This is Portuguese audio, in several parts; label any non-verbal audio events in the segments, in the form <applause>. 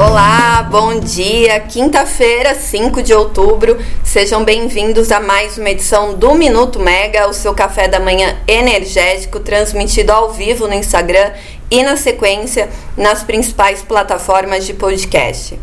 Olá, bom dia. Quinta-feira, 5 de outubro. Sejam bem-vindos a mais uma edição do Minuto Mega, o seu café da manhã energético, transmitido ao vivo no Instagram e na sequência nas principais plataformas de podcast.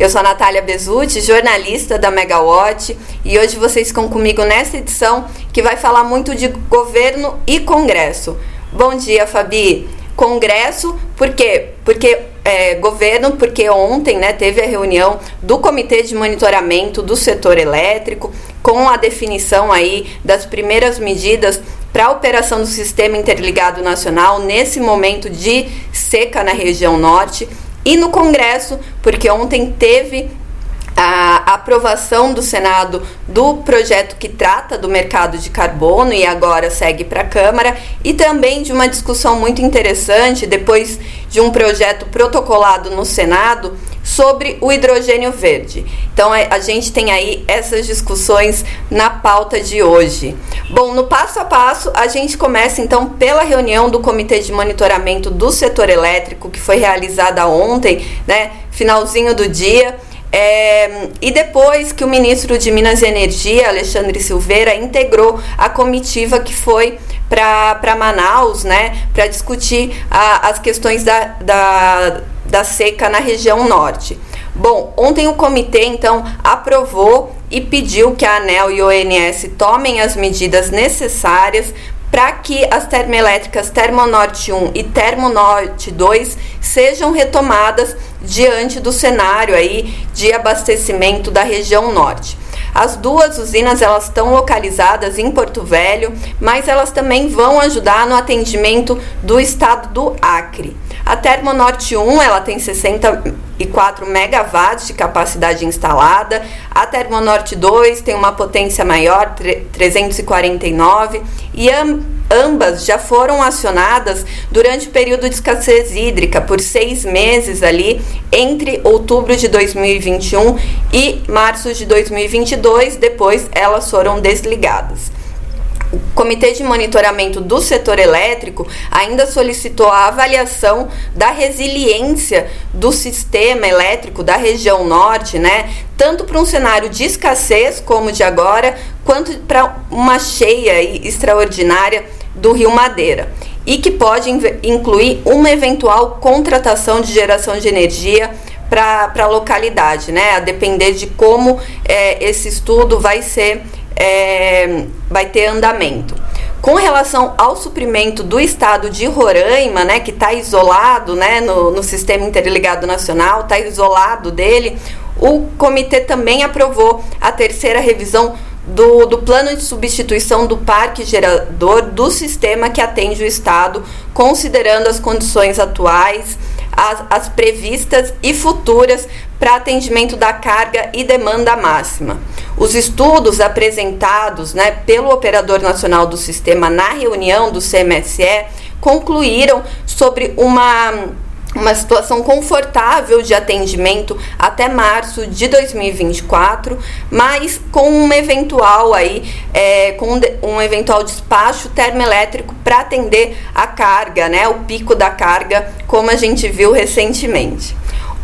Eu sou a Natália Bezutti, jornalista da Megawatt, e hoje vocês estão comigo nessa edição que vai falar muito de governo e Congresso. Bom dia, Fabi. Congresso, por quê? Porque é, governo, porque ontem né, teve a reunião do Comitê de Monitoramento do Setor Elétrico, com a definição aí das primeiras medidas para a operação do Sistema Interligado Nacional nesse momento de seca na região norte. E no Congresso, porque ontem teve a aprovação do Senado do projeto que trata do mercado de carbono e agora segue para a Câmara, e também de uma discussão muito interessante, depois de um projeto protocolado no Senado, sobre o hidrogênio verde. Então é, a gente tem aí essas discussões na pauta de hoje. Bom, no passo a passo, a gente começa então pela reunião do Comitê de Monitoramento do Setor Elétrico, que foi realizada ontem, né, finalzinho do dia. É, e depois que o ministro de Minas e Energia, Alexandre Silveira, integrou a comitiva que foi para Manaus, né, para discutir a, as questões da, da, da seca na região norte. Bom, ontem o comitê então aprovou e pediu que a ANEL e o ONS tomem as medidas necessárias para que as termoelétricas Termonorte 1 e Termonorte 2 sejam retomadas diante do cenário aí de abastecimento da região norte. As duas usinas elas estão localizadas em Porto Velho, mas elas também vão ajudar no atendimento do estado do Acre. A Termonorte 1 ela tem 64 megawatts de capacidade instalada. A Termonorte 2 tem uma potência maior, 349, e ambas já foram acionadas durante o período de escassez hídrica por seis meses ali entre outubro de 2021 e março de 2022. Depois elas foram desligadas. O Comitê de Monitoramento do Setor Elétrico ainda solicitou a avaliação da resiliência do sistema elétrico da região norte, né? Tanto para um cenário de escassez como de agora, quanto para uma cheia extraordinária do Rio Madeira e que pode incluir uma eventual contratação de geração de energia para a localidade, né? A depender de como é, esse estudo vai ser é, vai ter andamento. Com relação ao suprimento do estado de Roraima, né, que está isolado né, no, no Sistema Interligado Nacional, está isolado dele, o comitê também aprovou a terceira revisão do, do plano de substituição do parque gerador do sistema que atende o Estado, considerando as condições atuais, as, as previstas e futuras para atendimento da carga e demanda máxima. Os estudos apresentados né, pelo Operador Nacional do Sistema na reunião do CMSE concluíram sobre uma uma situação confortável de atendimento até março de 2024, mas com um eventual aí, é, com um eventual despacho termoelétrico para atender a carga, né, o pico da carga, como a gente viu recentemente.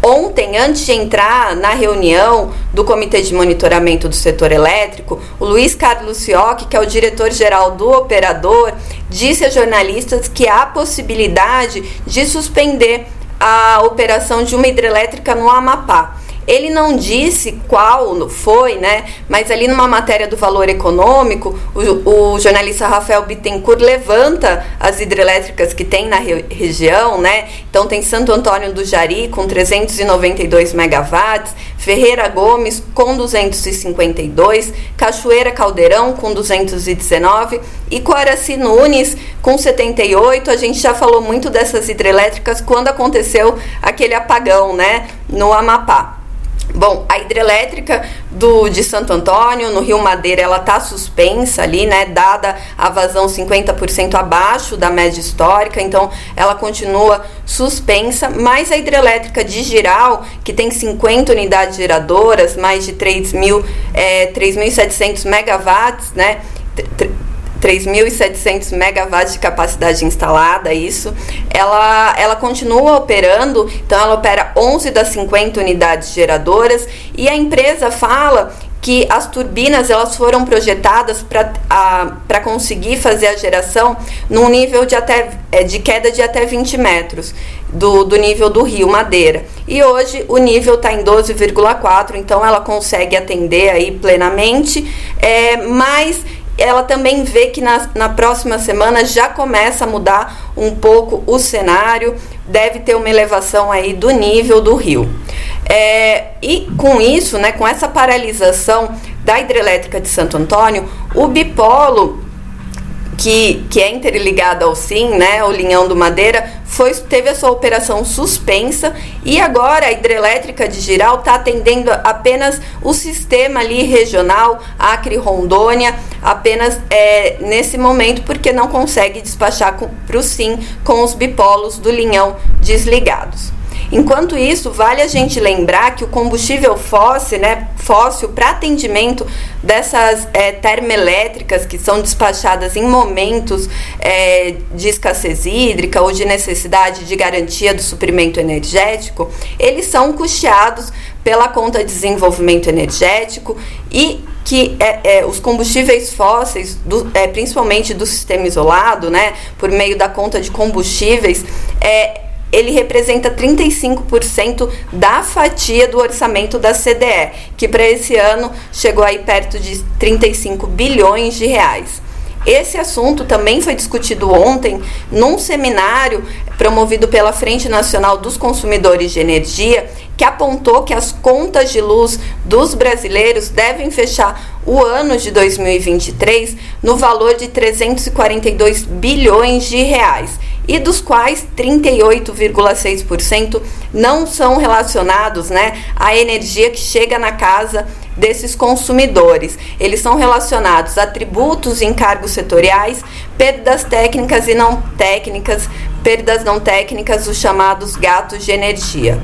Ontem, antes de entrar na reunião do Comitê de Monitoramento do Setor Elétrico, o Luiz Carlos Fiocchi, que é o diretor-geral do operador, disse a jornalistas que há possibilidade de suspender a operação de uma hidrelétrica no Amapá. Ele não disse qual foi, né? Mas ali numa matéria do valor econômico, o, o jornalista Rafael Bittencourt levanta as hidrelétricas que tem na re, região, né? Então tem Santo Antônio do Jari com 392 megawatts, Ferreira Gomes com 252, Cachoeira Caldeirão com 219 e Coaraci Nunes com 78. A gente já falou muito dessas hidrelétricas quando aconteceu aquele apagão, né, no Amapá. Bom, a hidrelétrica do, de Santo Antônio, no Rio Madeira, ela está suspensa ali, né? Dada a vazão 50% abaixo da média histórica, então ela continua suspensa, mas a hidrelétrica de Giral, que tem 50 unidades geradoras, mais de 3.700 é, megawatts, né? 3.700 megawatts de capacidade instalada, isso. Ela, ela continua operando, então ela opera 11 das 50 unidades geradoras e a empresa fala que as turbinas elas foram projetadas para conseguir fazer a geração num nível de, até, é, de queda de até 20 metros do, do nível do rio Madeira. E hoje o nível está em 12,4, então ela consegue atender aí plenamente, é, mas ela também vê que na, na próxima semana já começa a mudar um pouco o cenário, deve ter uma elevação aí do nível do rio. É, e com isso, né, com essa paralisação da hidrelétrica de Santo Antônio, o bipolo que, que é interligado ao SIM, né, o Linhão do Madeira, foi, teve a sua operação suspensa e agora a hidrelétrica de Giral está atendendo apenas o sistema ali regional, Acre-Rondônia, apenas é, nesse momento, porque não consegue despachar para o SIM com os bipolos do Linhão desligados. Enquanto isso, vale a gente lembrar que o combustível fóssil, né, fóssil para atendimento dessas é, termoelétricas que são despachadas em momentos é, de escassez hídrica ou de necessidade de garantia do suprimento energético, eles são custeados pela conta de desenvolvimento energético e que é, é, os combustíveis fósseis, do, é, principalmente do sistema isolado, né, por meio da conta de combustíveis, é, ele representa 35% da fatia do orçamento da CDE, que para esse ano chegou aí perto de 35 bilhões de reais. Esse assunto também foi discutido ontem num seminário promovido pela Frente Nacional dos Consumidores de Energia, que apontou que as contas de luz dos brasileiros devem fechar o ano de 2023 no valor de 342 bilhões de reais e dos quais 38,6% não são relacionados né, à energia que chega na casa desses consumidores. Eles são relacionados a tributos e encargos setoriais, perdas técnicas e não técnicas, perdas não técnicas, os chamados gatos de energia.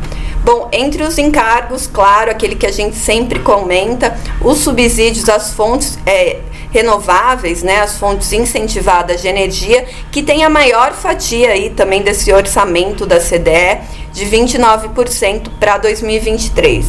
Bom, entre os encargos, claro, aquele que a gente sempre comenta, os subsídios às fontes é, renováveis, né, as fontes incentivadas de energia, que tem a maior fatia aí também desse orçamento da CDE, de 29% para 2023.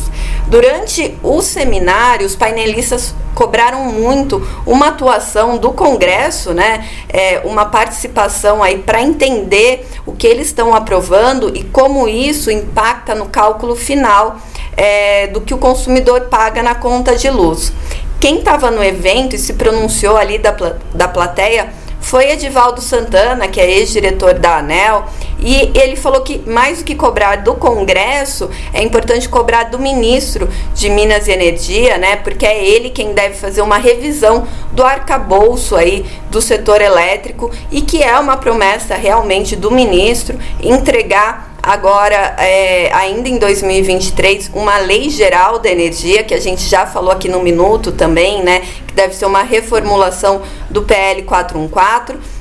Durante o seminário, os painelistas cobraram muito uma atuação do Congresso, né, é, uma participação aí para entender o que eles estão aprovando e como isso impacta no cálculo final é, do que o consumidor paga na conta de luz. Quem estava no evento e se pronunciou ali da, da plateia foi Edivaldo Santana, que é ex-diretor da ANEL, e ele falou que mais do que cobrar do Congresso, é importante cobrar do ministro de Minas e Energia, né? Porque é ele quem deve fazer uma revisão do arcabouço aí do setor elétrico e que é uma promessa realmente do ministro entregar agora, é, ainda em 2023, uma lei geral da energia, que a gente já falou aqui no minuto também, né? Que deve ser uma reformulação do PL 414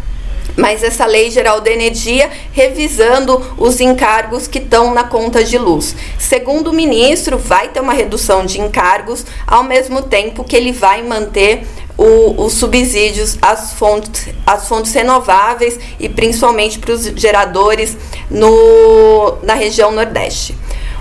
mas essa Lei Geral da Energia revisando os encargos que estão na conta de luz. Segundo o ministro, vai ter uma redução de encargos, ao mesmo tempo que ele vai manter o, os subsídios às fontes, às fontes renováveis e principalmente para os geradores no, na região Nordeste.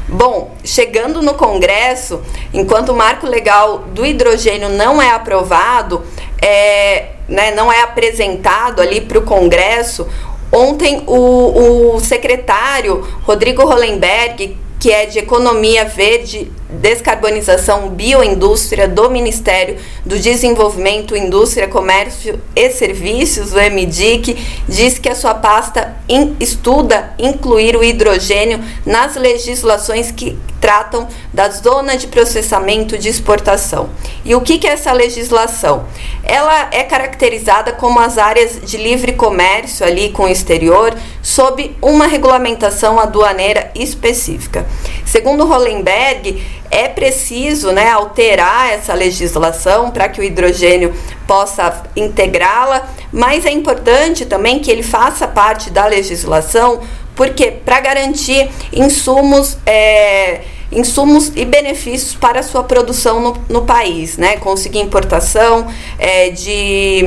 Bom, chegando no Congresso, enquanto o marco legal do hidrogênio não é aprovado, é, né, não é apresentado ali para o Congresso, ontem o, o secretário Rodrigo Hollenberg, que é de Economia Verde, Descarbonização, Bioindústria do Ministério do Desenvolvimento, Indústria, Comércio e Serviços, o MDIC, diz que a sua pasta in, estuda incluir o hidrogênio nas legislações que tratam da zona de processamento de exportação. E o que, que é essa legislação? Ela é caracterizada como as áreas de livre comércio ali com o exterior, sob uma regulamentação aduaneira específica. Segundo Hollenberg, é preciso né, alterar essa legislação para que o hidrogênio possa integrá-la, mas é importante também que ele faça parte da legislação, porque para garantir insumos é, insumos e benefícios para a sua produção no, no país, né? Conseguir importação é, de,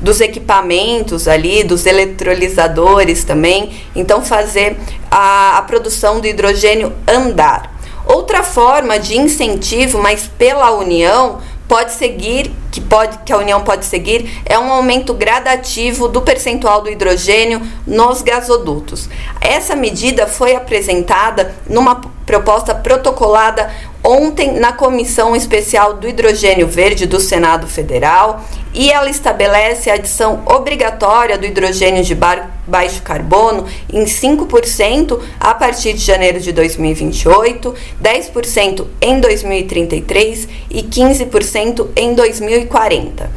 dos equipamentos ali, dos eletrolisadores também, então fazer a, a produção do hidrogênio andar. Outra forma de incentivo, mas pela União, pode seguir, que, pode, que a União pode seguir, é um aumento gradativo do percentual do hidrogênio nos gasodutos. Essa medida foi apresentada numa proposta protocolada ontem na Comissão Especial do Hidrogênio Verde do Senado Federal e ela estabelece a adição obrigatória do hidrogênio de baixo carbono em 5% a partir de janeiro de 2028, 10% em 2033 e 15% em 2040.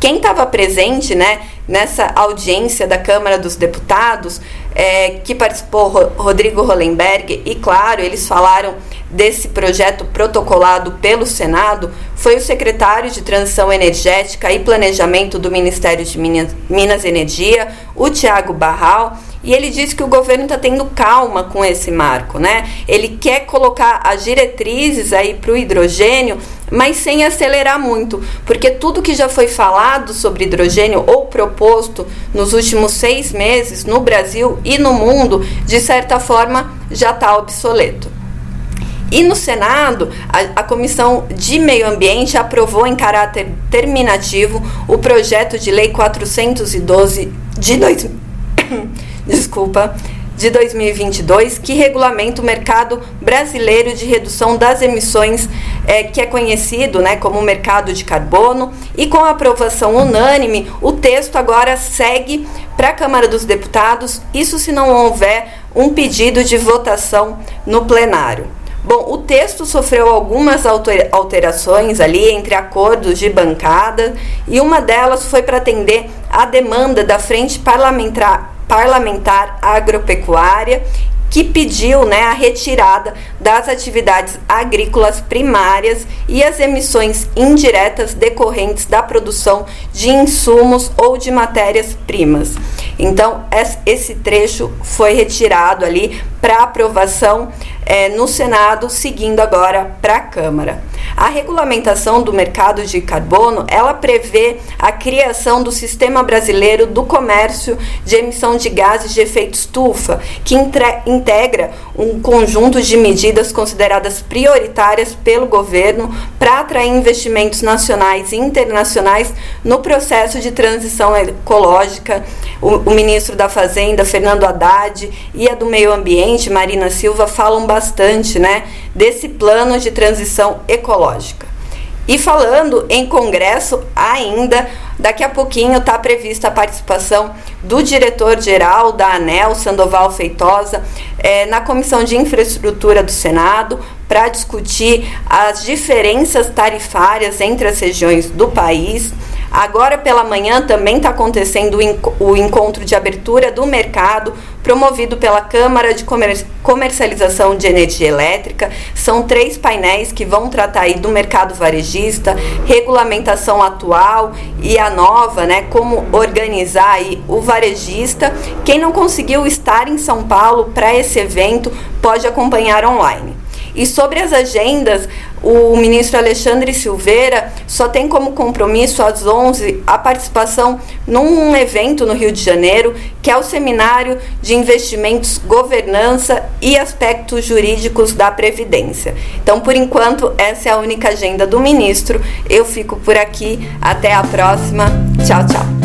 Quem estava presente né, nessa audiência da Câmara dos Deputados, é, que participou Rodrigo Hollenberg, e claro, eles falaram desse projeto protocolado pelo Senado, foi o secretário de Transição Energética e Planejamento do Ministério de Minas, Energia, o Tiago Barral e ele diz que o governo está tendo calma com esse marco, né? Ele quer colocar as diretrizes aí para o hidrogênio, mas sem acelerar muito, porque tudo que já foi falado sobre hidrogênio ou proposto nos últimos seis meses no Brasil e no mundo, de certa forma, já está obsoleto. E no Senado, a, a, Comissão de Meio Ambiente aprovou em caráter terminativo o projeto de lei 412 de dois, <coughs> desculpa, de 2022, que regulamenta o mercado brasileiro de redução das emissões, é, que é conhecido né, como mercado de carbono, e com a aprovação unânime, o texto agora segue para a Câmara dos Deputados, isso se não houver um pedido de votação no plenário. Bom, o texto sofreu algumas alterações ali entre acordos de bancada e uma delas foi para atender a demanda da Frente Parlamentar parlamentar agropecuária que pediu né, a retirada das atividades agrícolas primárias e as emissões indiretas decorrentes da produção de insumos ou de matérias-primas. Então, esse trecho foi retirado ali para aprovação é, no Senado, seguindo agora para a Câmara. A regulamentação do mercado de carbono, ela prevê a criação do Sistema Brasileiro do Comércio de Emissão de Gases de Efeito Estufa, que integra um conjunto de medidas consideradas prioritárias pelo governo para atrair investimentos nacionais e internacionais no processo de transição ecológica. O, o ministro da Fazenda, Fernando Haddad, e a do Meio Ambiente, Marina Silva, falam bastante né, desse plano de transição ecológica. E falando em congresso ainda, daqui a pouquinho está prevista a participação do diretor-geral da ANEL, Sandoval Feitosa, é, na Comissão de Infraestrutura do Senado, para discutir as diferenças tarifárias entre as regiões do país. Agora pela manhã também está acontecendo o encontro de abertura do mercado promovido pela Câmara de Comercialização de Energia Elétrica. São três painéis que vão tratar aí do mercado varejista, regulamentação atual e a nova, né? Como organizar aí o varejista. Quem não conseguiu estar em São Paulo para esse evento pode acompanhar online. E sobre as agendas, o ministro Alexandre Silveira só tem como compromisso às 11 a participação num evento no Rio de Janeiro, que é o Seminário de Investimentos, Governança e Aspectos Jurídicos da Previdência. Então, por enquanto, essa é a única agenda do ministro. Eu fico por aqui. Até a próxima. Tchau, tchau.